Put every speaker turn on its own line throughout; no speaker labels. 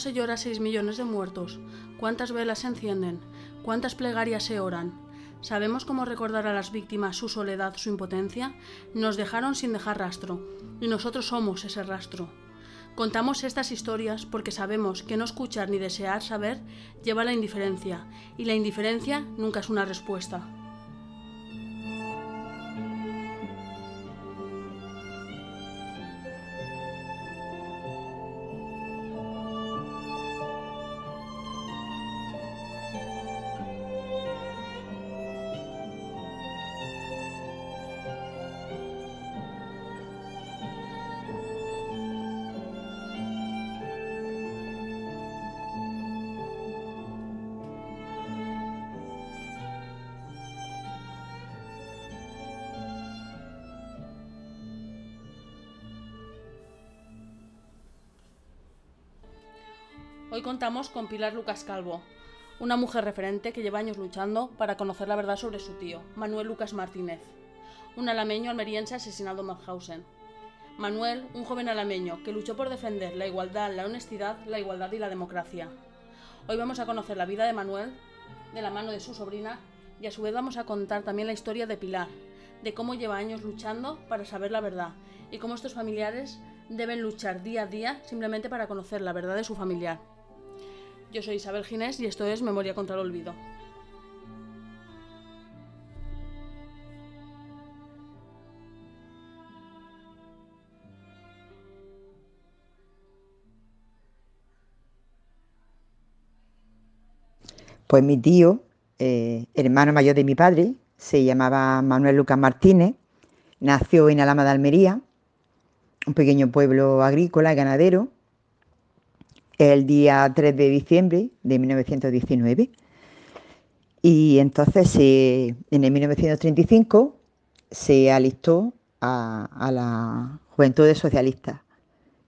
se llora 6 millones de muertos? ¿Cuántas velas se encienden? ¿Cuántas plegarias se oran? ¿Sabemos cómo recordar a las víctimas su soledad, su impotencia? Nos dejaron sin dejar rastro, y nosotros somos ese rastro. Contamos estas historias porque sabemos que no escuchar ni desear saber lleva a la indiferencia, y la indiferencia nunca es una respuesta. Hoy contamos con Pilar Lucas Calvo, una mujer referente que lleva años luchando para conocer la verdad sobre su tío, Manuel Lucas Martínez, un alameño almeriense asesinado en Mauthausen. Manuel, un joven alameño que luchó por defender la igualdad, la honestidad, la igualdad y la democracia. Hoy vamos a conocer la vida de Manuel de la mano de su sobrina y a su vez vamos a contar también la historia de Pilar, de cómo lleva años luchando para saber la verdad y cómo estos familiares deben luchar día a día simplemente para conocer la verdad de su familiar. Yo soy Isabel Ginés y esto es Memoria contra el Olvido.
Pues mi tío, eh, hermano mayor de mi padre, se llamaba Manuel Lucas Martínez, nació en Alama de Almería, un pequeño pueblo agrícola y ganadero, el día 3 de diciembre de 1919. Y entonces eh, en el 1935 se alistó a, a la Juventud Socialista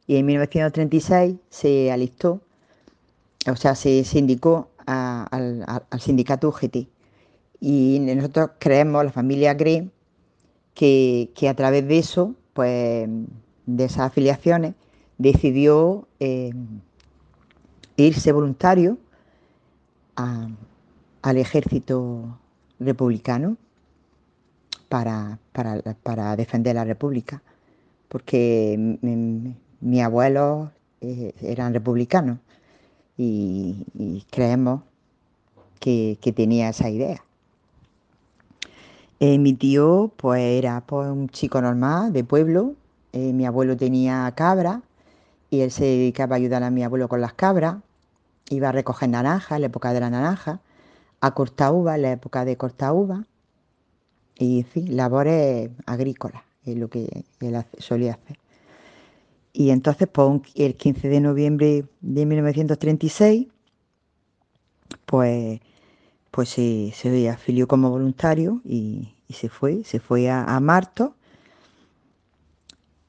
y en 1936 se alistó, o sea, se sindicó a- al, sindicato UGT. Y nosotros creemos, la familia cree, que, que a través de eso, pues de esas afiliaciones, decidió eh, irse voluntario al ejército republicano para, para- para defender la república, porque mi, mi abuelos eh, eran republicanos y, creemos que, que tenía esa idea. Eh, mi tío pues era pues, un chico normal de pueblo, eh, mi abuelo tenía cabras y él se dedicaba a ayudar a mi abuelo con las cabras, iba a recoger naranjas en la época de la naranja, a cortar uva en la época de cortar uva y en fin, labores agrícolas es lo que él solía hacer. Y entonces pues, el 15 de noviembre de 1936 pues pues se, se afilió como voluntario y, se fue, se fue a, a Marto,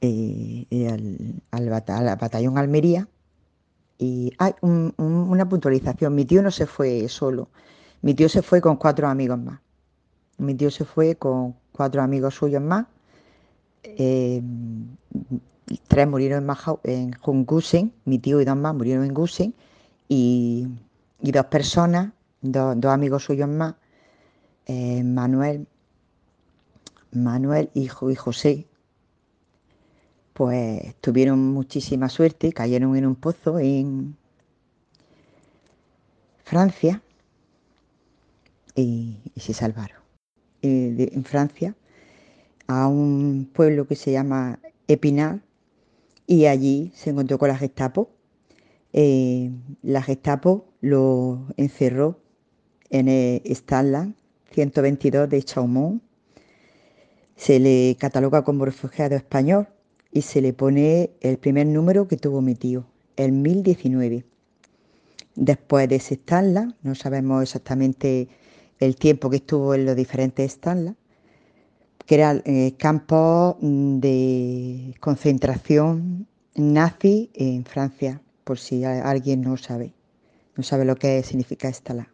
eh, al, al al batallón Almería. Y hay un- un- una puntualización, mi tío no se fue solo, mi tío se fue con cuatro amigos más. Mi tío se fue con cuatro amigos suyos más. eh, tres murieron en, Majau- en Jungusen, mi tío y dos más murieron en Gusen, y, y dos personas, dos, dos amigos suyos más, eh, Manuel, Manuel y, y José, pues tuvieron muchísima suerte, cayeron en un pozo en Francia y, y se salvaron. Eh, en Francia, a un pueblo que se llama Epinal, y allí se encontró con la Gestapo. Eh, la Gestapo lo encerró en el Stanland 122 de Chaumont. Se le cataloga como refugiado español y se le pone el primer número que tuvo mi tío, el 1019. Después de ese Stanland, no sabemos exactamente el tiempo que estuvo en los diferentes Stanland, que eran eh, campos de concentración nazi en Francia, por si alguien no sabe, no sabe lo que significa Estalan.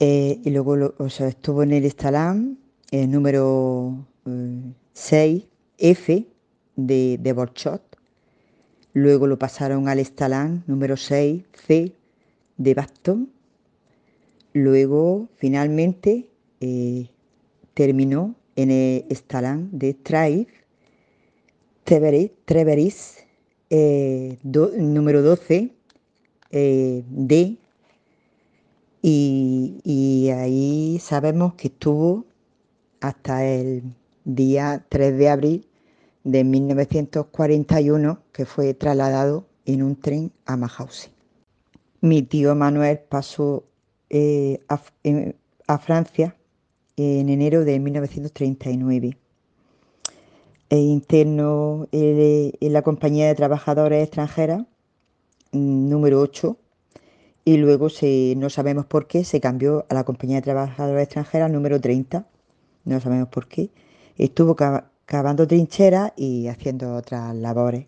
Eh, y luego estuvo en el Estalan, el número 6F eh, de, de Borchot. Luego lo pasaron al Estalan número 6C de Baston. Luego, finalmente, terminó en el Estalán de Traif, Treveris, eh, número 12, eh, y, y, ahí sabemos que estuvo hasta el día 3 de abril de 1941, que fue trasladado en un tren a Mahausen. Mi tío Manuel pasó eh, a Francia en enero de 1939. E interno en la compañía de trabajadores extranjeras mm, número 8 y luego se, no sabemos por qué se cambió a la compañía de trabajadores extranjeras número 30, no sabemos por qué. Estuvo cavando trincheras y haciendo otras labores.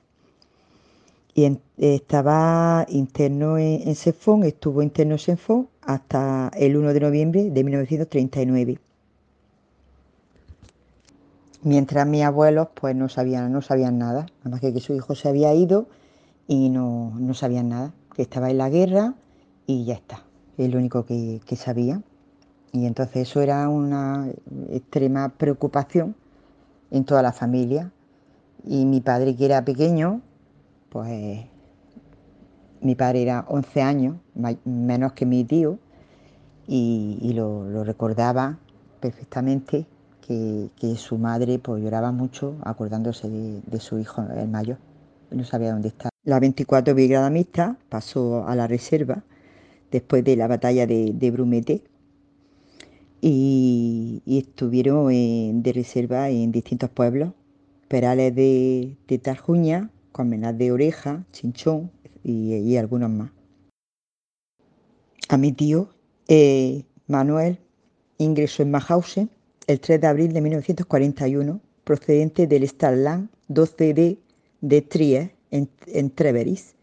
Y estaba interno en, en Sefón, estuvo interno en Sefón hasta el 1 de noviembre de 1939 mientras mis abuelos pues no sabían, no sabían nada, nada más que que su hijo se había ido y no, sabían nada, que estaba en la guerra y ya está, es lo único que, que sabían. Y entonces eso era una extrema preocupación en toda la familia. Y mi padre, que era pequeño, pues mi padre era 11 años, menos que mi tío, y, lo, lo recordaba perfectamente que, su madre pues, lloraba mucho acordándose de, su hijo, el mayor. No sabía dónde estaba. La 24 Brigada Mixta pasó a la reserva después de la batalla de, de Brumete y, estuvieron de reserva en distintos pueblos, Perales de, de Tarjuña, Colmenar de Oreja, Chinchón y, algunos más. A mi tío eh, Manuel ingresó en Mahausen el 3 de abril de 1941, procedente del Starland 12D de Trier, en, Treveris.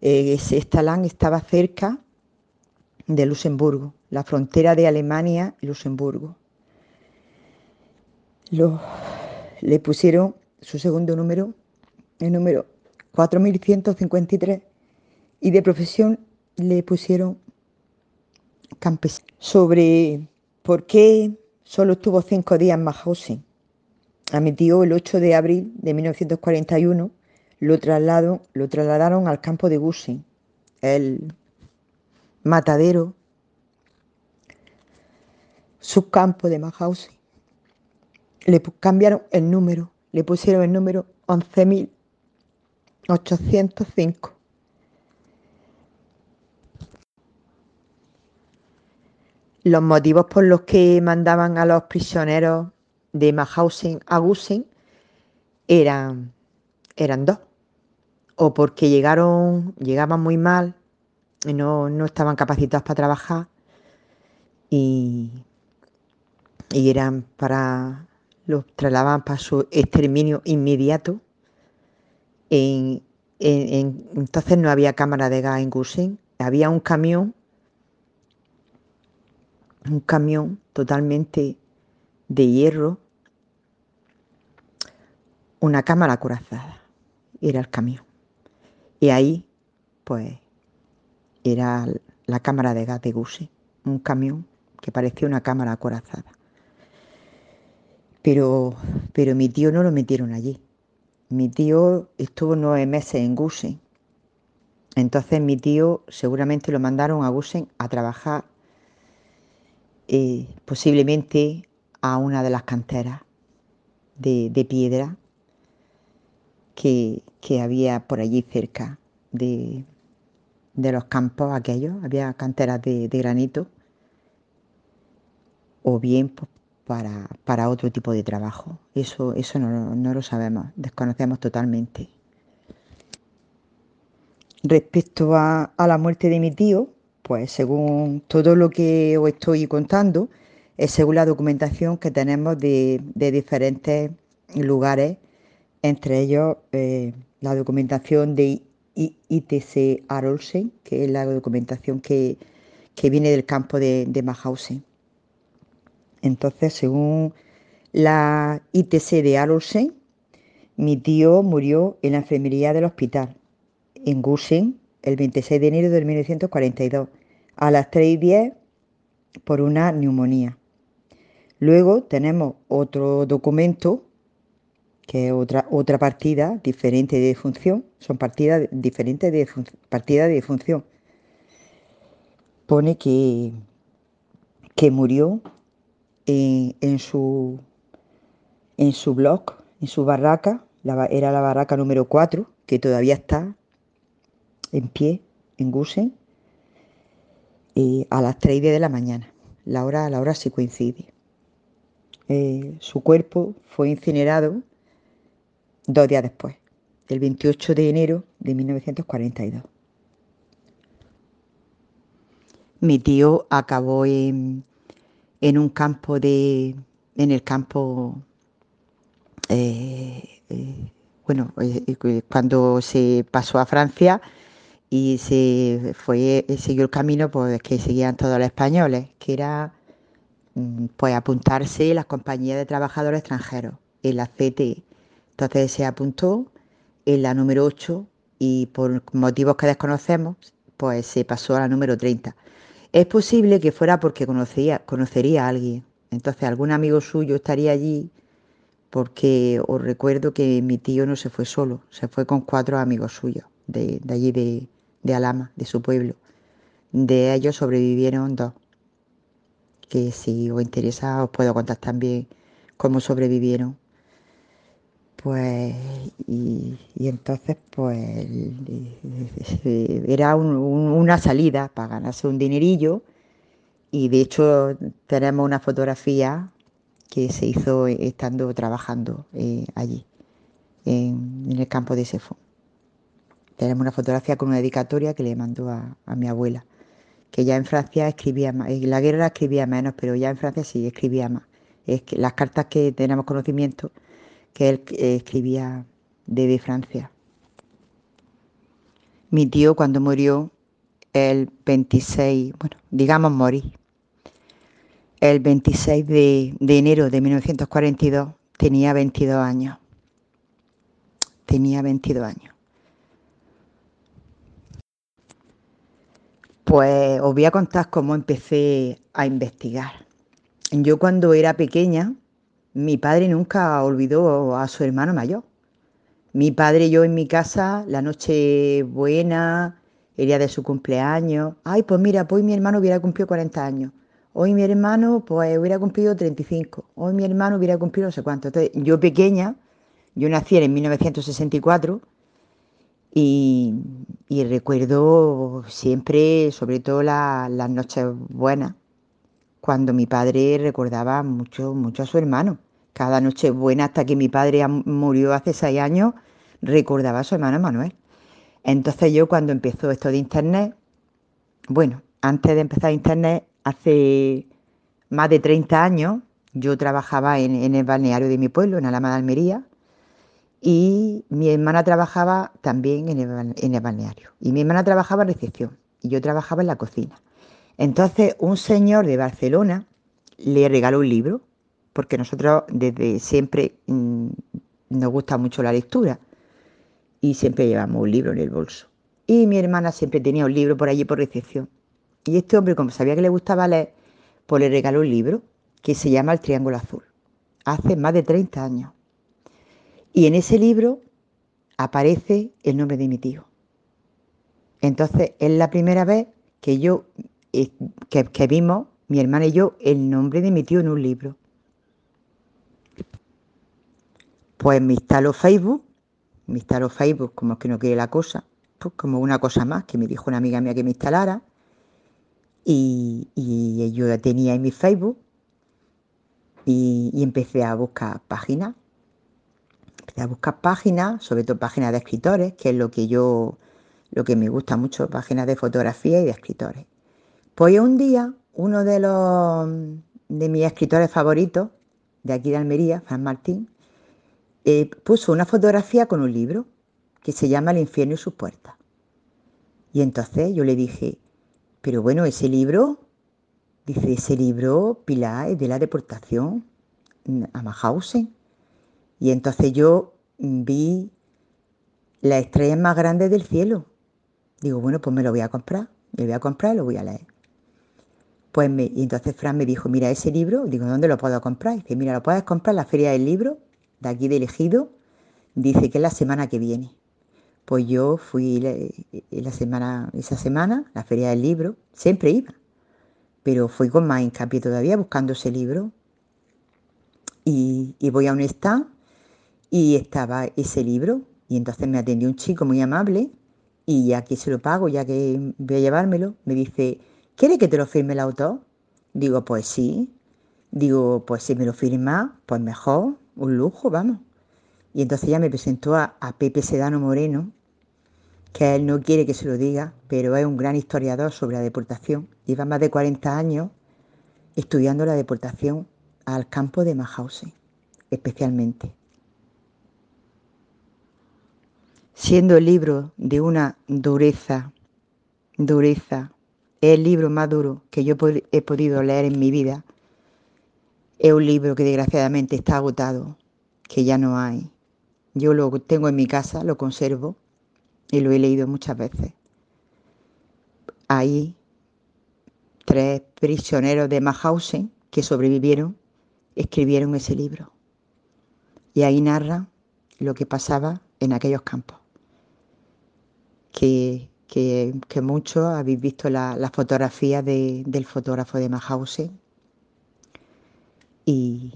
Eh, ese Starland estaba cerca de Luxemburgo, la frontera de Alemania y Luxemburgo. le pusieron su segundo número, el número 4153, y de profesión le pusieron campesino. Sobre por qué Solo estuvo cinco días en Mahausen. A el 8 de abril de 1941 lo, lo trasladaron al campo de Gusen, el matadero subcampo de Mahausen. Le cambiaron el número, le pusieron el número 11.805. Los motivos por los que mandaban a los prisioneros de Mahausen a Gusen eran, eran dos. O porque llegaron, llegaban muy mal, y no, estaban capacitados para trabajar y, eran para, los trasladaban para su exterminio inmediato. entonces no había cámara de gas en Gusen, había un camión un camión totalmente de hierro, una cámara acorazada. Era el camión. Y ahí, pues, era la cámara de gas de Guse, un camión que parecía una cámara acorazada. Pero, pero mi tío no lo metieron allí. Mi tío estuvo nueve meses en Gusen. Entonces mi tío seguramente lo mandaron a Gusen a trabajar eh, posiblemente a una de las canteras de, piedra que, que había por allí cerca de, de los campos aquellos, había canteras de, granito, o bien pues, para, para, otro tipo de trabajo. Eso, eso no, no lo sabemos, desconocemos totalmente. Respecto a, a, la muerte de mi tío, pues según todo lo que os estoy contando, es según la documentación que tenemos de, de diferentes lugares, entre ellos eh, la documentación de ITC Arolsen, que es la documentación que, que viene del campo de, de. Entonces, según la ITC de Arolsen, mi tío murió en la enfermería del hospital, en Gusen, el 26 de enero de 1942, a las 3 y 10 por una neumonía. Luego tenemos otro documento, que es otra, otra partida diferente de función, son partidas diferentes de partida de función. Pone que, que murió en, su, en su blog, en su barraca, era la barraca número 4, que todavía está en pie en Gusen, y a las 3 y 10 de la mañana. La hora, la hora sí coincide. Eh, su cuerpo fue incinerado dos días después, el 28 de enero de 1942. Mi tío acabó en, en un campo de, en el campo, eh, eh, bueno, eh, cuando se pasó a Francia y se fue, siguió el camino pues, que seguían todos los españoles, que era mm, pues apuntarse las compañías de trabajadores extranjeros, en la CTE. Entonces se apuntó en la número 8 y por motivos que desconocemos, pues se pasó a la número 30. Es posible que fuera porque conocía, conocería a alguien. Entonces algún amigo suyo estaría allí porque os recuerdo que mi tío no se fue solo, se fue con cuatro amigos suyos de, allí de, de Alama, de su pueblo. De ellos sobrevivieron dos, que si os interesa os puedo contar también cómo sobrevivieron. Pues, y, y entonces, pues, era un, un, una salida para ganarse un dinerillo. Y de hecho, tenemos una fotografía que se hizo estando trabajando eh, allí, en, en, el campo de Sefo. Tenemos una fotografía con una dedicatoria que le mandó a, a mi abuela, que ya en Francia escribía más, en la guerra escribía menos, pero ya en Francia sí escribía más. Es que las cartas que tenemos conocimiento que él escribía desde Francia. Mi tío cuando murió el 26, bueno, digamos morí, el 26 de, de enero de 1942 tenía 22 años. Tenía 22 años. Pues os voy a contar cómo empecé a investigar. Yo cuando era pequeña, mi padre nunca olvidó a su hermano mayor. Mi padre yo en mi casa, la noche buena, el día de su cumpleaños. Ay, pues mira, pues mi hermano hubiera cumplido 40 años. Hoy mi hermano pues hubiera cumplido 35. Hoy mi hermano hubiera cumplido no sé cuánto. Entonces, yo pequeña, yo nací en 1964 y, y recuerdo siempre, sobre todo la, las noches buenas, cuando mi padre recordaba mucho, mucho a su hermano. Cada noche buena hasta que mi padre murió hace seis años, recordaba a su hermano Manuel. Entonces yo cuando empezó esto de internet, bueno, antes de empezar internet, hace más de 30 años, yo trabajaba en, el balneario de mi pueblo, en Alama de Almería, y mi hermana trabajaba también en el, en el balneario. Y mi hermana trabajaba en recepción y yo trabajaba en la cocina. Entonces, un señor de Barcelona le regaló un libro, porque nosotros desde siempre mmm, nos gusta mucho la lectura y siempre llevamos un libro en el bolso. Y mi hermana siempre tenía un libro por allí por recepción. Y este hombre, como sabía que le gustaba leer, pues le regaló un libro que se llama El Triángulo Azul, hace más de 30 años. Y en ese libro aparece el nombre de mi tío. Entonces, es la primera vez que yo que, que vimos, mi hermana y yo, el nombre de mi tío en un libro. Pues me instaló Facebook, me instaló Facebook como que no quiere la cosa, pues como una cosa más que me dijo una amiga mía que me instalara. Y, y yo tenía en mi Facebook y, y empecé a buscar páginas. Empecé a buscar páginas, sobre todo páginas de escritores, que es lo que yo, lo que me gusta mucho, páginas de fotografía y de escritores. Pues un día, uno de los de mis escritores favoritos, de aquí de Almería, Fran Martín, eh, puso una fotografía con un libro que se llama El infierno y sus puertas. Y entonces yo le dije, pero bueno, ese libro, dice, ese libro, Pilar, es de la deportación a Mahausen. Y entonces yo vi las estrellas más grandes del cielo. Digo, bueno, pues me lo voy a comprar, me lo voy a comprar y lo voy a leer. Pues me, y entonces Fran me dijo, mira ese libro, digo, ¿dónde lo puedo comprar? dice, mira, lo puedes comprar en la Feria del Libro, de aquí de Elegido, dice que es la semana que viene. Pues yo fui la semana, esa semana, la Feria del Libro, siempre iba, pero fui con más hincapié todavía buscando ese libro. Y, y voy a un stand y estaba ese libro, y entonces me atendió un chico muy amable, y ya que se lo pago, ya que voy a llevármelo, me dice, ¿Quiere que te lo firme el autor? Digo, pues sí. Digo, pues si me lo firma, pues mejor, un lujo, vamos. Y entonces ya me presentó a, Pepe Sedano Moreno, que él no quiere que se lo diga, pero es un gran historiador sobre la deportación. Lleva más de 40 años estudiando la deportación al campo de Mahausen, especialmente. Siendo el libro de una dureza, dureza es el libro más duro que yo he podido leer en mi vida. Es un libro que desgraciadamente está agotado, que ya no hay. Yo lo tengo en mi casa, lo conservo y lo he leído muchas veces. Hay tres prisioneros de Mahausen que sobrevivieron, escribieron ese libro. Y ahí narra lo que pasaba en aquellos campos. Que que, muchos habéis visto la, fotografía de, del fotógrafo de Mahausen y,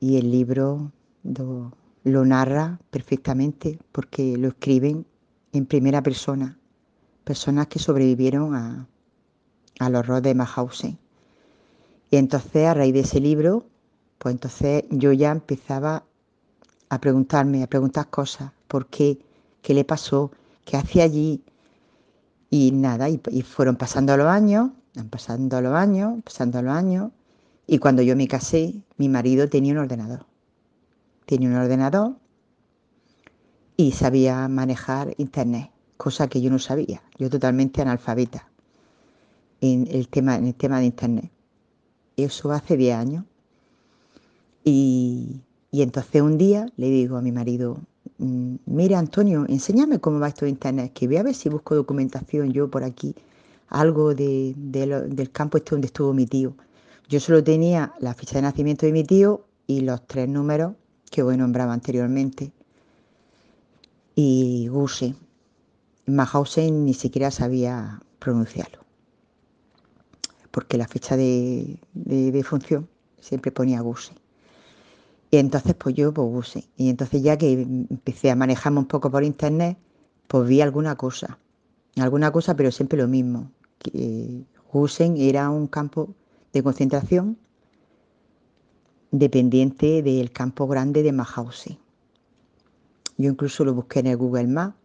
el libro lo, lo, narra perfectamente porque lo escriben en primera persona, personas que sobrevivieron a, al horror de Mahausen. Y entonces a raíz de ese libro, pues entonces yo ya empezaba a preguntarme, a preguntar cosas, ¿por qué? ¿Qué le pasó? ¿Qué hacía allí? Y nada, y, fueron pasando los años, pasando los años, pasando los años. Y cuando yo me casé, mi marido tenía un ordenador. Tenía un ordenador y sabía manejar internet, cosa que yo no sabía. Yo totalmente analfabeta en el tema, en el tema de internet. Eso hace 10 años. Y, y entonces un día le digo a mi marido, mira Antonio, enséñame cómo va esto de internet, que voy a ver si busco documentación yo por aquí, algo de, del campo este donde estuvo mi tío. Yo solo tenía la ficha de nacimiento de mi tío y los tres números que voy nombraba anteriormente. Y Guse. Mahausen ni siquiera sabía pronunciarlo. Porque la fecha de, de, de función siempre ponía Guse. Y entonces pues yo pues usé. Y entonces ya que empecé a manejarme un poco por internet, pues vi alguna cosa. Alguna cosa, pero siempre lo mismo. Que Husen era un campo de concentración dependiente del campo grande de Mahausen. Yo incluso lo busqué en el Google Maps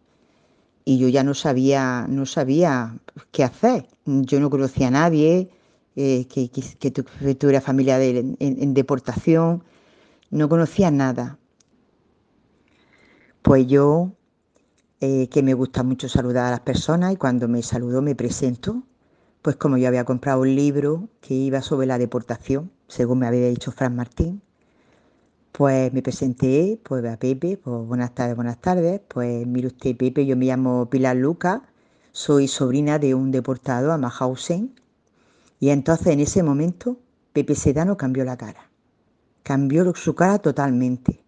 y yo ya no sabía, no sabía qué hacer. Yo no conocía a nadie eh, que, que, que, tuviera familia en deportación no conocía nada. Pues yo, eh, que me gusta mucho saludar a las personas y cuando me saludo me presento, pues como yo había comprado un libro que iba sobre la deportación, según me había dicho Fran Martín, pues me presenté pues a Pepe, pues buenas tardes, buenas tardes, pues mire usted Pepe, yo me llamo Pilar Luca, soy sobrina de un deportado a Mahausen y entonces en ese momento Pepe Sedano cambió la cara cambió su cara totalmente.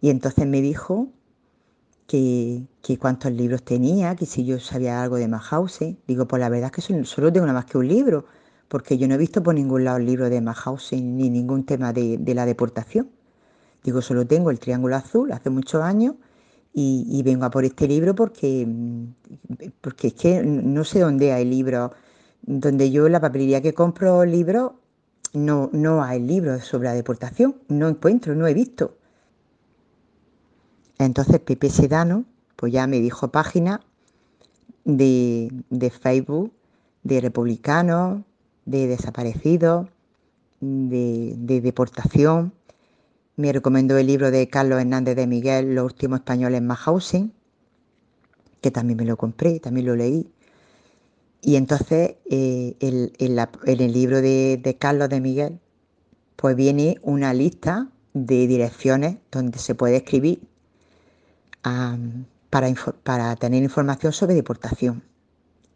Y entonces me dijo que, que, cuántos libros tenía, que si yo sabía algo de Mahausen. Digo, pues la verdad es que solo tengo nada más que un libro, porque yo no he visto por ningún lado el libro de Mahausen ni ningún tema de, de la deportación. Digo, solo tengo el Triángulo Azul hace muchos años y, vengo a por este libro porque, mm, porque es que no sé dónde hay libros, donde yo la papelería que compro libros no, no hay libros sobre la deportación, no encuentro, no he visto. Entonces Pepe Sedano, pues ya me dijo página de, de Facebook, de republicanos, de desaparecidos, de, de deportación. Me recomendó el libro de Carlos Hernández de Miguel, Los últimos españoles en Housing, que también me lo compré, también lo leí. Y entonces eh, el- en, el libro de, de Carlos de Miguel, pues viene una lista de direcciones donde se puede escribir am, para, para tener información sobre deportación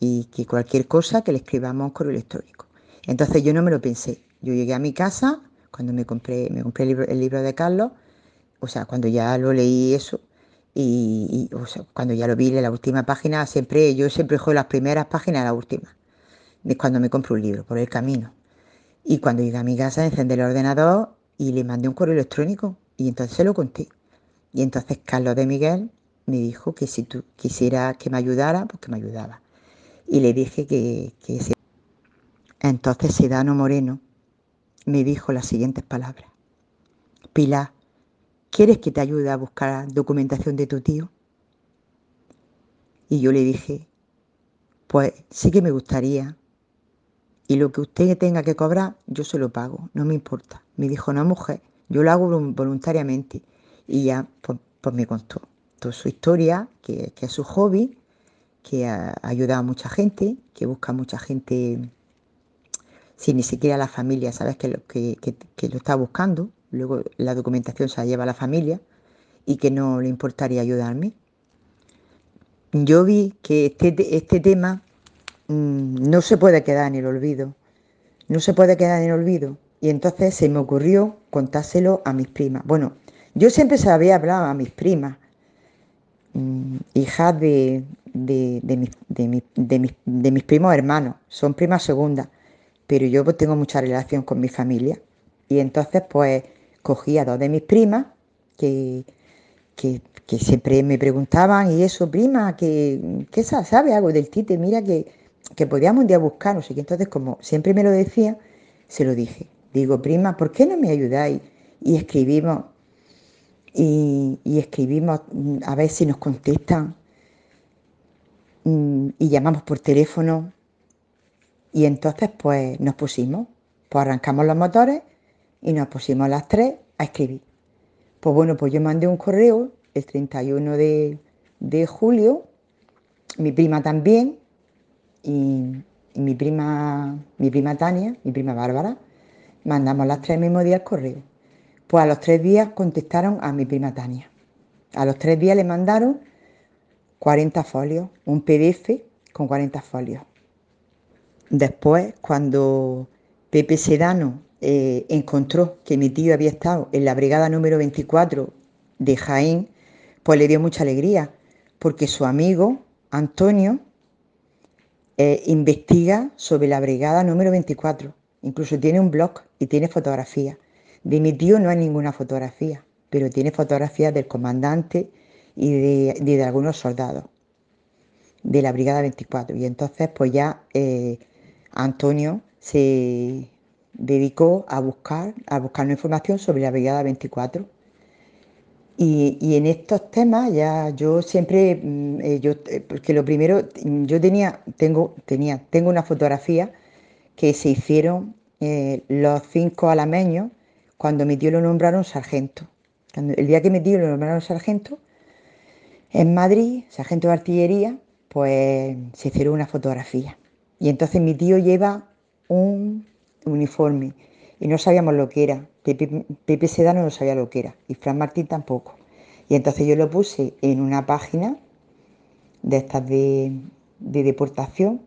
y que cualquier cosa que le escribamos correo electrónico. Entonces yo no me lo pensé. Yo llegué a mi casa cuando me compré, me compré el libro, el libro de Carlos, o sea, cuando ya lo leí eso, y, cuando ya lo vi en la última página, siempre, yo siempre juego las primeras páginas a la última, de cuando me compro un libro, por el camino. Y cuando llegué a mi casa, encendí el ordenador y le mandé un correo electrónico, y entonces se lo conté. Y entonces Carlos de Miguel me dijo que si tú quisieras que me ayudara, pues que me ayudaba. Y le dije que. Entonces Sedano Moreno me dijo las siguientes palabras. Pilar, ¿quieres que te ayude a buscar documentación de tu tío? Y yo le dije, pues sí que me gustaría. Y lo que usted tenga que cobrar, yo se lo pago, no me importa. Me dijo, no, mujer, yo lo hago volun- voluntariamente. Y ya, pues, pues me contó toda su historia, que, es su hobby, que ha ayudado a mucha gente, que busca a mucha gente si ni siquiera la familia, sabes que lo, que lo está buscando, luego la documentación se la lleva a la familia y que no le importaría ayudarme. Yo vi que este, te- este tema mm, no se puede quedar en el olvido, no se puede quedar en el olvido. Y entonces se me ocurrió contárselo a mis primas. Bueno, yo siempre se había hablado a mis primas, mm, hijas de, de, de mis- de mis primos hermanos, son primas segundas, pero yo pues tengo mucha relación con mi familia. Y entonces pues cogí a dos de mis primas que, que, que siempre me preguntaban, y eso, prima, que, que sa- sabe algo del Tite, mira que, que podíamos un día buscar, no sé qué. Entonces, como siempre me lo decía, se lo dije. Digo, prima, ¿por qué no me ayudáis? Y escribimos, y, y escribimos a ver si nos contestan, mm, y llamamos por teléfono, y entonces pues nos pusimos, pues arrancamos los motores y nos pusimos las tres a escribir. Pues bueno, pues yo mandé un correo el 31 de, de julio, mi prima también, y, y mi prima, mi prima Tania, mi prima Bárbara, mandamos las tres el mismo día el correo. Pues a los tres días contestaron a mi prima Tania. A los tres días le mandaron 40 folios, un PDF con 40 folios. Después, cuando Pepe Sedano eh, encontró que mi tío había estado en la brigada número 24 de Jaén, pues le dio mucha alegría, porque su amigo Antonio eh, investiga sobre la brigada número 24. Incluso tiene un blog y tiene fotografías. De mi tío no hay ninguna fotografía, pero tiene fotografías del comandante y de, algunos soldados de la Brigada 24. Y entonces, pues ya eh, Antonio se dedicó a buscar, a buscar información sobre la Brigada 24. Y, y en estos temas ya yo siempre, mm, eh, yo, eh, porque lo primero, yo tenía, tengo, tenía, tengo una fotografía que se hicieron eh, los cinco alameños cuando mi tío lo nombraron sargento. El día que mi tío lo nombraron sargento, en Madrid, sargento de artillería, pues se hicieron una fotografía. Y entonces mi tío lleva un uniforme y no sabíamos lo que era. Pepe, Pepe Sedano no sabía lo que era y Fran Martín tampoco. Y entonces yo lo puse en una página de estas de, de deportación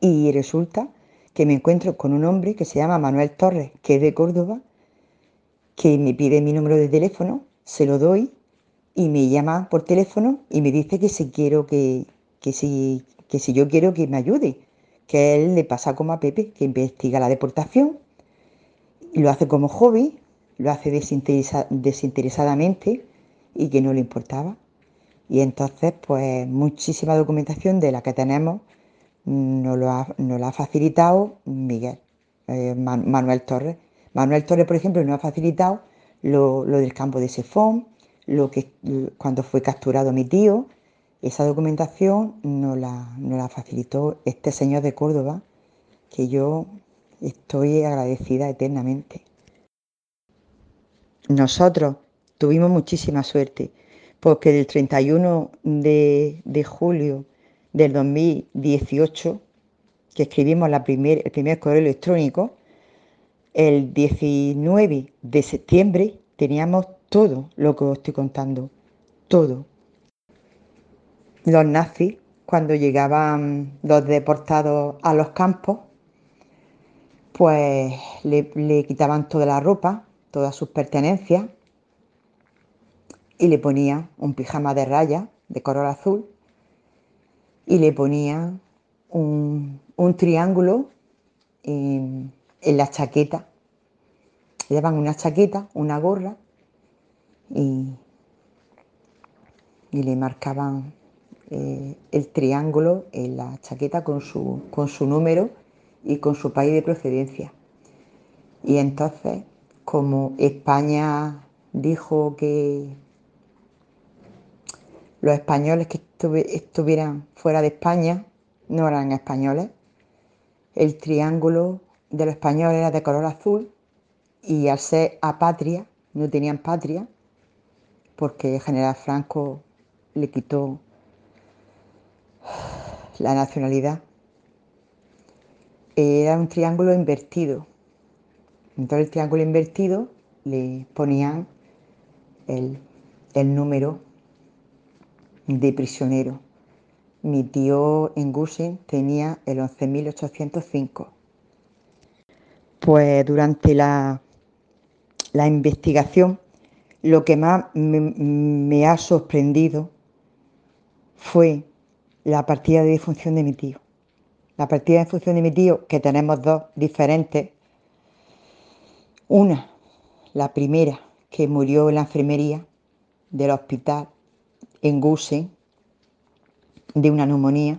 y resulta que me encuentro con un hombre que se llama Manuel Torres, que es de Córdoba, que me pide mi número de teléfono, se lo doy y me llama por teléfono y me dice que si quiero que, que si, que si yo quiero que me ayude, que él le pasa como a Pepe, que investiga la deportación, y lo hace como hobby, lo hace desinteresa- desinteresadamente y que no le importaba. Y entonces, pues muchísima documentación de la que tenemos nos, lo ha, la ha facilitado Miguel, eh, Manuel Torres. Manuel Torres, por ejemplo, nos ha facilitado lo, del campo de Sefón, lo que cuando fue capturado mi tío, esa documentación nos la, la facilitó este señor de Córdoba, que yo estoy agradecida eternamente. Nosotros tuvimos muchísima suerte, porque del 31 de, de julio del 2018, que escribimos la primer, el primer correo electrónico, el 19 de septiembre teníamos todo lo que os estoy contando, todo. Los nazis, cuando llegaban los deportados a los campos, pues le, quitaban toda la ropa, todas sus pertenencias, y le ponían un pijama de raya de color azul y le ponían un, triángulo en, la chaqueta. Le daban una chaqueta, una gorra y, le marcaban eh, el triángulo en la chaqueta con su, con su número y con su país de procedencia. Y entonces, como España dijo que los españoles que estuvieran fuera de España no eran españoles. El triángulo de los españoles era de color azul y al ser apatria no tenían patria porque general Franco le quitó la nacionalidad. Era un triángulo invertido. Entonces el triángulo invertido le ponían el, el número de prisionero. Mi tío en Gushing tenía el 11.805. Pues durante la, la investigación, lo que más me, ha sorprendido fue la partida de difunción de mi tío. La partida de difunción de mi tío, que tenemos dos diferentes. Una, la primera, que murió en la enfermería del hospital en Guse de una neumonía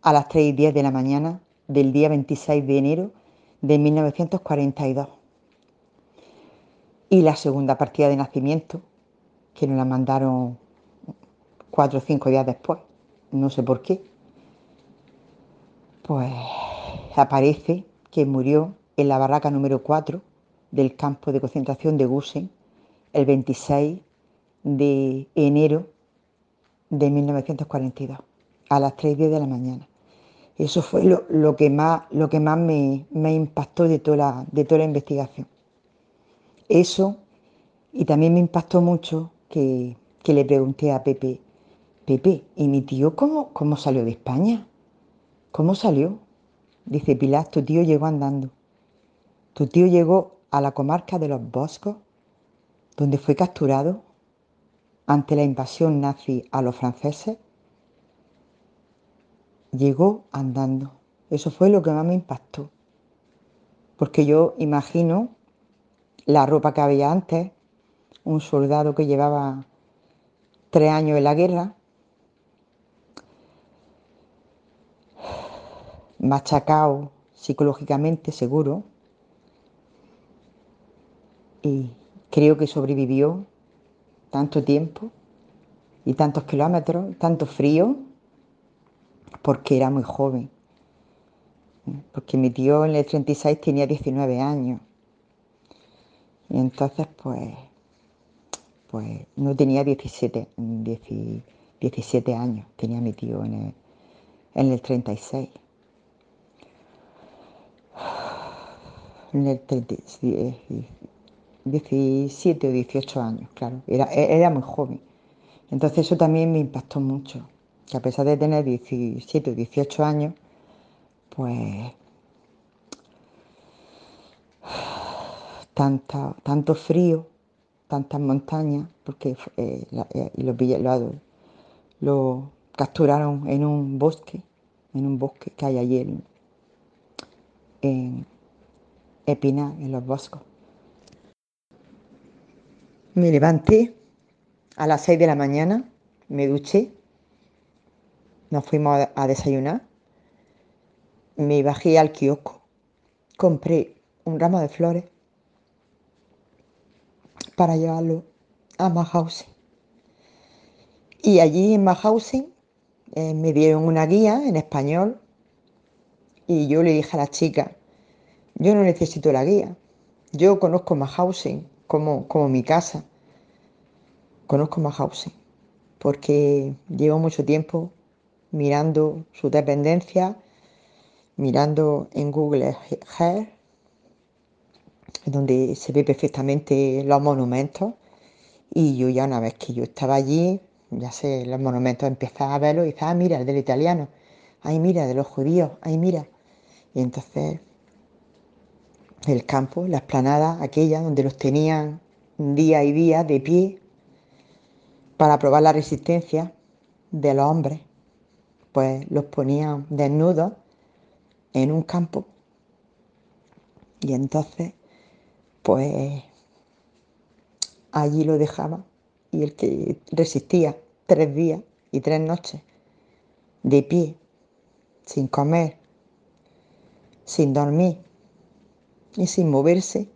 a las 3 y 10 de la mañana del día 26 de enero de 1942. Y la segunda partida de nacimiento, que nos la mandaron cuatro o cinco días después, no sé por qué, pues aparece que murió en la barraca número 4 del campo de concentración de Gusen el 26 de enero de 1942, a las 3 de la mañana. Eso fue lo, que más, lo que más me, impactó de toda, la, de toda la investigación. Eso, y también me impactó mucho que, le pregunté a Pepe, Pepe, ¿y mi tío cómo, cómo salió de España? ¿Cómo salió? Dice Pilar, tu tío llegó andando. Tu tío llegó a la comarca de los Boscos, donde fue capturado ante la invasión nazi a los franceses, llegó andando. Eso fue lo que más me impactó. Porque yo imagino la ropa que había antes, un soldado que llevaba tres años en la guerra, machacado psicológicamente, seguro, y creo que sobrevivió tanto tiempo y tantos kilómetros, tanto frío, porque era muy joven. Porque mi tío en el 36 tenía 19 años. Y entonces, pues, pues no tenía 17, 17 años, tenía mi tío en el, en el 36. En el 36, 17 o 18 años, claro, era, e, era muy joven. Entonces eso también me impactó mucho, que a pesar de tener 17 o 18 años, pues tanta, tanto frío, tantas montañas, porque eh, eh, lo, lo, capturaron en un bosque, en un bosque que hay allí en, en Epinar, en los boscos. Me levanté a las 6 de la mañana, me duché, nos fuimos a, a desayunar, me bajé al kiosco, compré un ramo de flores para llevarlo a Mahausen. Y allí en Mahausen eh, me dieron una guía en español y yo le dije a la chica, yo no necesito la guía, yo conozco Mahausen como, como mi casa, conozco Mahausen porque llevo mucho tiempo mirando su dependencia, mirando en Google Earth, donde se ve perfectamente los monumentos. Y yo ya una vez que yo estaba allí, ya sé, los monumentos empezaba a verlos y decía, ah, mira, el del italiano, ay, mira, de los judíos, ay, mira. Y entonces el campo, la esplanada aquella donde los tenían día y día de pie para probar la resistencia de los hombres, pues los ponían desnudos en un campo. Y entonces, pues allí lo dejaba y el que resistía tres días y tres noches de pie, sin comer, sin dormir y sin moverse,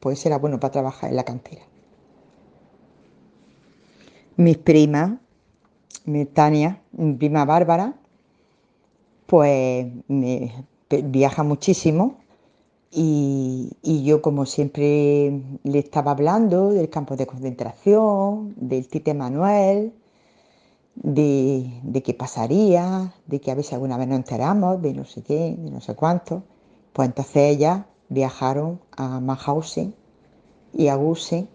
pues era bueno para trabajar en la cantera. Mis primas, mi Tania, mi prima Bárbara, pues viaja muchísimo y, y, yo como siempre le estaba hablando del campo de concentración, del Tite Manuel, de, de, qué pasaría, de que a si alguna vez nos enteramos, de no sé qué, de no sé cuánto. Pues entonces ellas viajaron a Mauthausen y a Gusen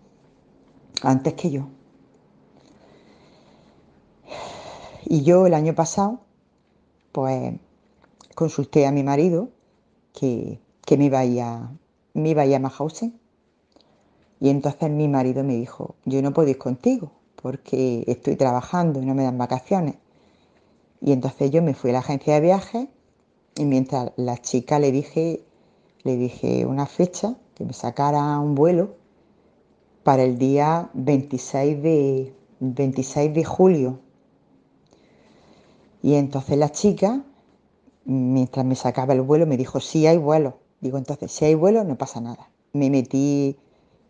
antes que yo. Y yo el año pasado, pues consulté a mi marido que, que me, iba a ir a, me iba a. Y entonces mi marido me dijo, yo no puedo ir contigo porque estoy trabajando y no me dan vacaciones. Y entonces yo me fui a la agencia de viajes y mientras la chica le dije, le dije una fecha, que me sacara un vuelo para el día 26 de, 26 de julio. Y entonces la chica, mientras me sacaba el vuelo, me dijo, sí hay vuelo. Digo, entonces, si hay vuelo, no pasa nada. Me metí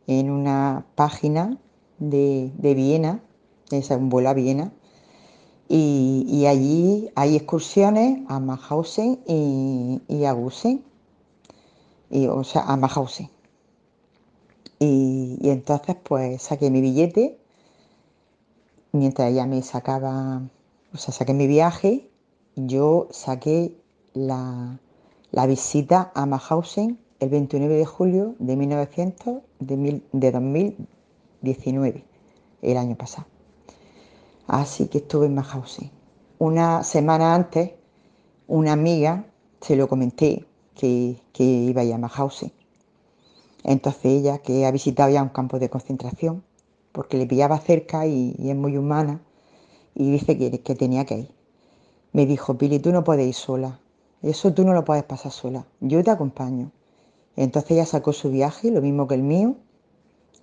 en una página de, de Viena, es un vuelo a Viena, y, y, allí hay excursiones a Mauthausen y, y, a Gusen, y, o sea, a Mauthausen. Y, y, entonces pues saqué mi billete, mientras ella me sacaba, o sea, saqué mi viaje, yo saqué la, la visita a Mauthausen el 29 de julio de, 1900, de, mil, de 2019, el año pasado. Así que estuve en Mauthausen. Una semana antes, una amiga, se lo comenté, que, que iba a Mauthausen. Entonces ella, que ha visitado ya un campo de concentración, porque le pillaba cerca y, es muy humana, y dice que, tenía que ir. Me dijo, Pili, tú no puedes ir sola. Eso tú no lo puedes pasar sola. Yo te acompaño. Entonces ella sacó su viaje, lo mismo que el mío,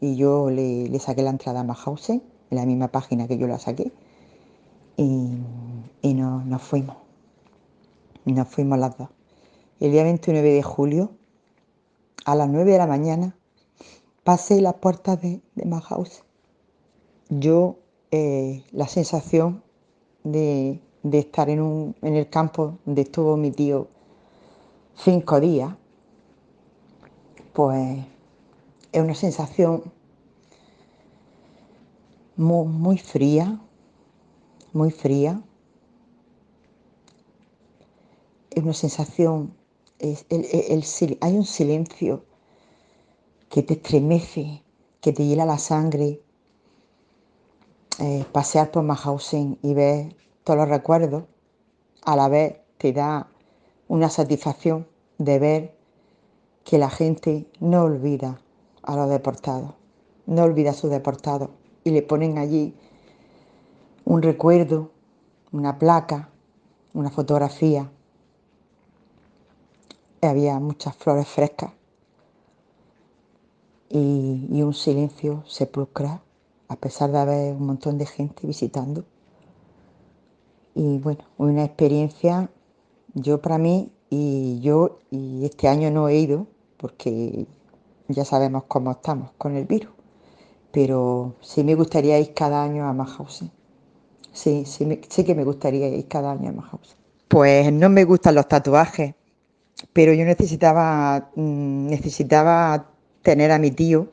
y yo le, saqué la entrada a Mauthausen, en la misma página que yo la saqué, y, y no, nos fuimos. Nos fuimos las dos. El día 29 de julio, a las 9 de la mañana, pasé las puertas de, de. Yo, eh, la sensación de, de estar en, un, en el campo donde estuvo mi tío cinco días, pues es una sensación muy, muy fría, muy fría. Es una sensación, hay un silencio que te estremece, que te hiela la sangre. Eh, pasear por Mahausen y ver todos los recuerdos, a la vez te da una satisfacción de ver que la gente no olvida a los deportados, no olvida a sus deportados y le ponen allí un recuerdo, una placa, una fotografía. Había muchas flores frescas y, un silencio sepulcral a pesar de haber un montón de gente visitando. Y bueno, una experiencia, yo para mí, y yo, y este año no he ido, porque ya sabemos cómo estamos con el virus, pero sí me gustaría ir cada año a Mahausen. Sí, sí, sí que me gustaría ir cada año a Mahausen. Pues no me gustan los tatuajes, pero yo necesitaba, mm, necesitaba tener a mi tío,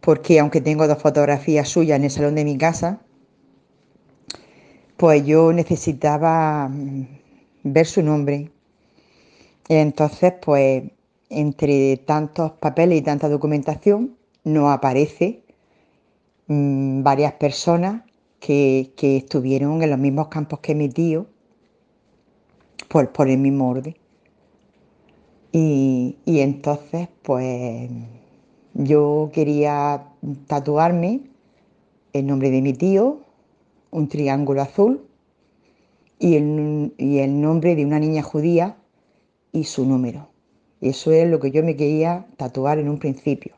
porque aunque tengo dos fotografías suyas en el salón de mi casa, pues yo necesitaba mm, ver su nombre. Entonces, pues entre tantos papeles y tanta documentación, no aparece mm, varias personas que, que estuvieron en los mismos campos que mi tío, por, por el mismo orden. Y, entonces, pues yo quería tatuarme el nombre de mi tío, un triángulo azul y el, y el nombre de una niña judía y su número. Eso es lo que yo me quería tatuar en un principio.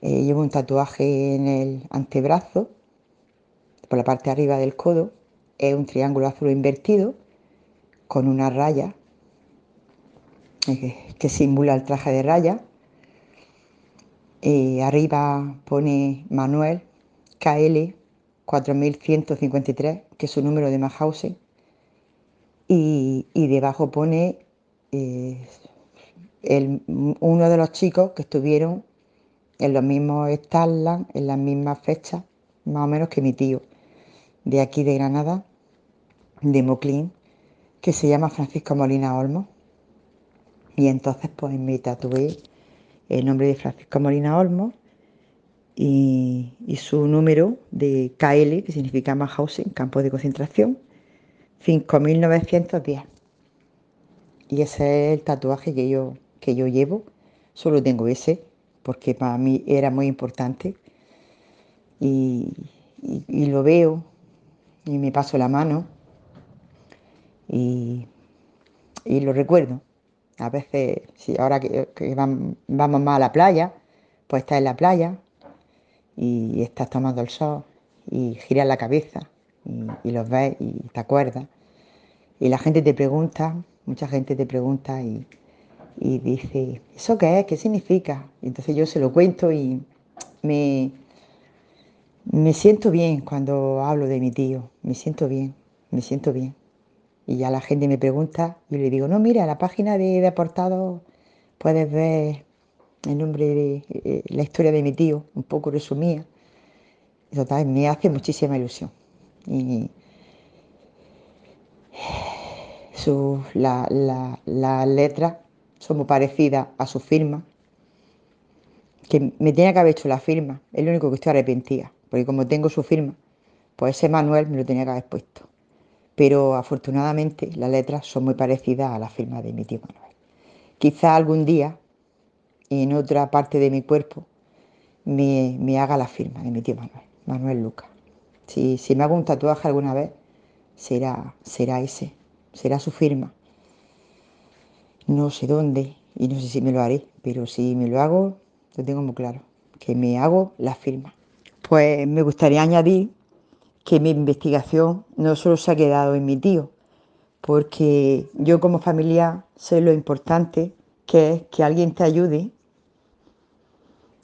Eh, llevo un tatuaje en el antebrazo, por la parte de arriba del codo. Es un triángulo azul invertido con una raya que simula el traje de raya. Eh, arriba pone Manuel KL 4153, que es su número de Mahausen. Y, y debajo pone eh, el- uno de los chicos que estuvieron en los mismos Starland, en las mismas fechas, más o menos que mi tío, de aquí de Granada, de Moclín, que se llama Francisco Molina Olmo. Y entonces pues me tatué el nombre de Francisco Molina Olmo y, y su número de KL, que significa Mahausen, campo de concentración, 5.910. Y ese es el tatuaje que yo, que yo llevo. Solo tengo ese, porque para mí era muy importante. Y, y- y lo veo y me paso la mano y, y lo recuerdo. A veces, si ahora que, que vam- vamos más a la playa, pues estás en la playa y estás tomando el sol y giras la cabeza y, los ves y te acuerdas. Y la gente te pregunta, mucha gente te pregunta y, y dice, ¿eso qué es? ¿Qué significa? Y entonces yo se lo cuento y me, me siento bien cuando hablo de mi tío, me siento bien, me siento bien. Y ya la gente me pregunta, yo le digo, no, mira, la página de Deportados puedes ver el nombre de eh, la historia de mi tío, un poco resumida. Y Total, me hace muchísima ilusión. Y la, la- las letras son muy parecidas a su firma, que me tenía que haber hecho la firma, es lo único que estoy arrepentida, porque como tengo su firma, pues ese Manuel me lo tenía que haber puesto. Pero afortunadamente las letras son muy parecidas a la firma de mi tío Manuel. Quizá algún día, en otra parte de mi cuerpo, me, me haga la firma de mi tío Manuel, Manuel Lucas. Si, si me hago un tatuaje alguna vez, será, será ese, será su firma. No sé dónde y no sé si me lo haré, pero si me lo hago, lo tengo muy claro, que me hago la firma. Pues me gustaría añadir que mi investigación no solo se ha quedado en mi tío, porque yo como familia sé lo importante que es que alguien te ayude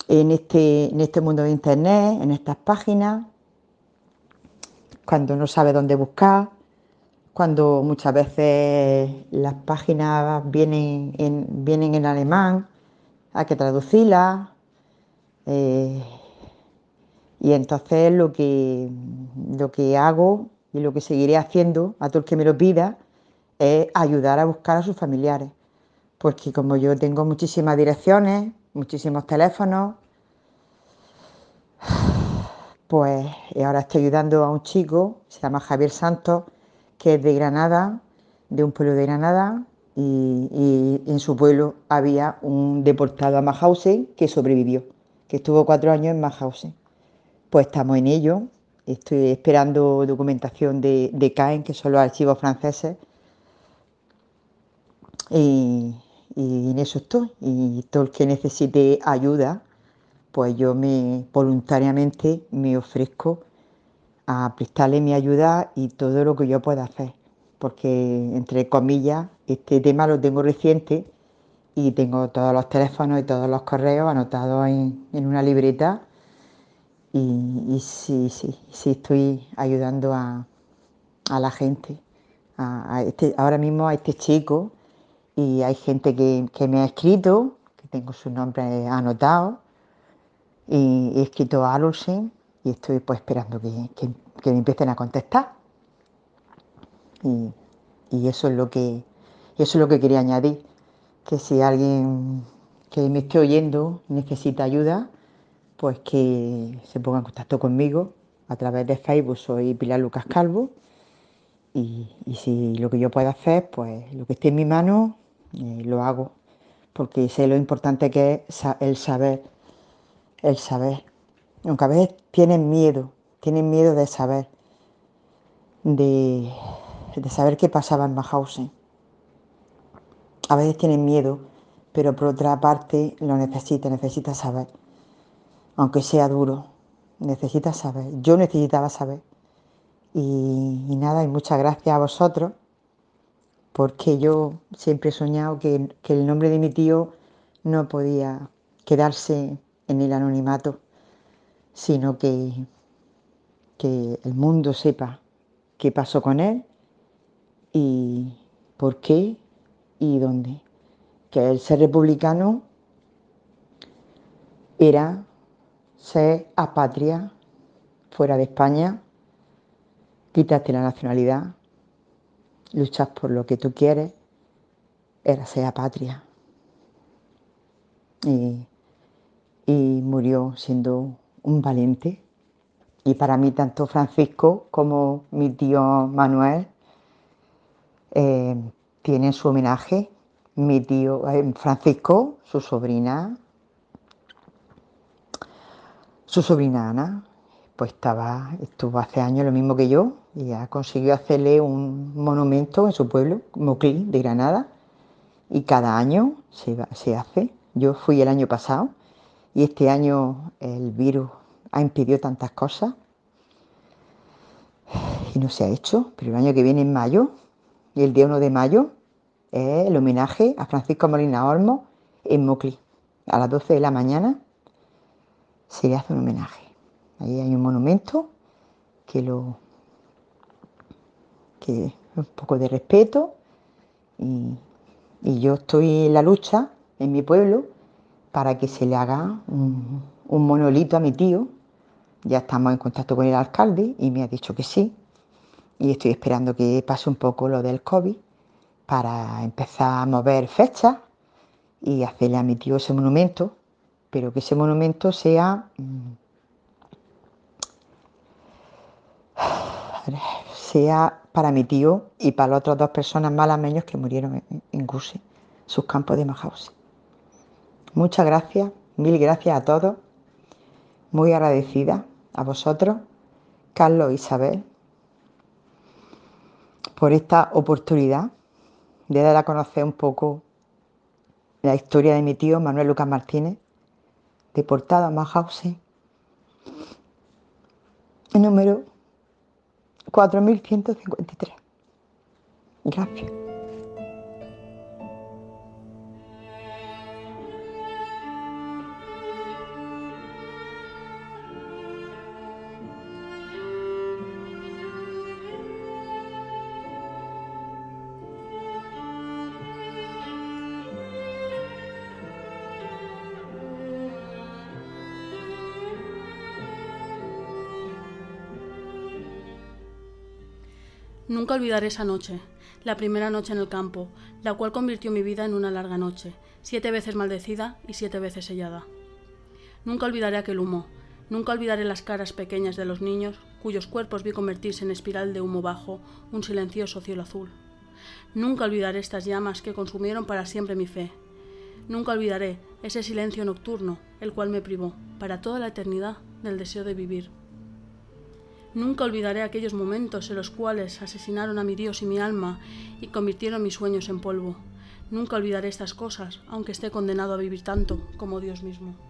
en este, en este mundo de internet, en estas páginas, cuando no sabe dónde buscar, cuando muchas veces las páginas vienen en, vienen en alemán, hay que traducirlas. eh, y entonces lo que, lo que hago y lo que seguiré haciendo a todo el que me lo pida es ayudar a buscar a sus familiares. Porque como yo tengo muchísimas direcciones, muchísimos teléfonos, pues ahora estoy ayudando a un chico, se llama Javier Santos, que es de Granada, de un pueblo de Granada, y, y en su pueblo había un deportado a Mahausen que sobrevivió, que estuvo cuatro años en Mahausen. Pues estamos en ello, estoy esperando documentación de, CAEN, que son los archivos franceses, y, en eso estoy. Y todo el que necesite ayuda, pues yo me voluntariamente me ofrezco a prestarle mi ayuda y todo lo que yo pueda hacer, porque entre comillas este tema lo tengo reciente y tengo todos los teléfonos y todos los correos anotados en, una libreta y, sí, sí, sí estoy ayudando a, la gente, a, este, ahora mismo a este chico y hay gente que, me ha escrito, que tengo su nombre anotado y he escrito a Alusen y estoy pues esperando que, me empiecen a contestar. Y, eso es lo que eso es lo que quería añadir, que si alguien que me esté oyendo necesita ayuda, pues que se ponga en contacto conmigo a través de Facebook, soy Pilar Lucas Calvo. Y, si lo que yo pueda hacer, pues lo que esté en mi mano, eh, lo hago, porque sé lo importante que es el saber, el saber. Aunque a veces tienen miedo, tienen miedo de saber, de, saber qué pasaba en Mahausen. A veces tienen miedo, pero por otra parte lo necesita, necesita saber. Aunque sea duro, necesita saber. Yo necesitaba saber. Y, nada, y muchas gracias a vosotros, porque yo siempre he soñado que el nombre de mi tío no podía quedarse en el anonimato sino que, que el mundo sepa qué pasó con él y por qué y dónde. Que el ser republicano era ser apatria fuera de España, quitarte la nacionalidad, luchar por lo que tú quieres, era ser apatria. Y, y murió siendo un valiente. Y para mí tanto Francisco como mi tío Manuel eh, tienen su homenaje. Mi tío eh, Francisco, su sobrina, su sobrina Ana, pues estaba, estuvo hace años lo mismo que yo y ya consiguió hacerle un monumento en su pueblo, Moclí, de Granada, y cada año se, se hace. Yo fui el año pasado y este año el virus ha impedido tantas cosas y no se ha hecho, pero el año que viene en mayo, y el día 1 de mayo, es el homenaje a Francisco Molina Olmo en Mocli. A las 12 de la mañana se le hace un homenaje. Ahí hay un monumento que lo que un poco de respeto y, y yo estoy en la lucha en mi pueblo para que se le haga un, monolito a mi tío. Ya estamos en contacto con el alcalde y me ha dicho que sí. Y estoy esperando que pase un poco lo del COVID para empezar a mover fechas y hacerle a mi tío ese monumento, pero que ese monumento sea mm, sea para mi tío y para las otras dos personas malameños que murieron en, en sus campos de Majausi. Muchas gracias, mil gracias a todos. Muy agradecida a vosotros, Carlos e Isabel, por esta oportunidad de dar a conocer un poco la historia de mi tío Manuel Lucas Martínez, deportado a Mauthausen, número 4153. Gracias.
Nunca olvidaré esa noche, la primera noche en el campo, la cual convirtió mi vida en una larga noche, siete veces maldecida y siete veces sellada. Nunca olvidaré aquel humo, nunca olvidaré las caras pequeñas de los niños, cuyos cuerpos vi convertirse en espiral de humo bajo un silencioso cielo azul. Nunca olvidaré estas llamas que consumieron para siempre mi fe. Nunca olvidaré ese silencio nocturno, el cual me privó, para toda la eternidad, del deseo de vivir. Nunca olvidaré aquellos momentos en los cuales asesinaron a mi Dios y mi alma y convirtieron mis sueños en polvo. Nunca olvidaré estas cosas, aunque esté condenado a vivir tanto como Dios mismo.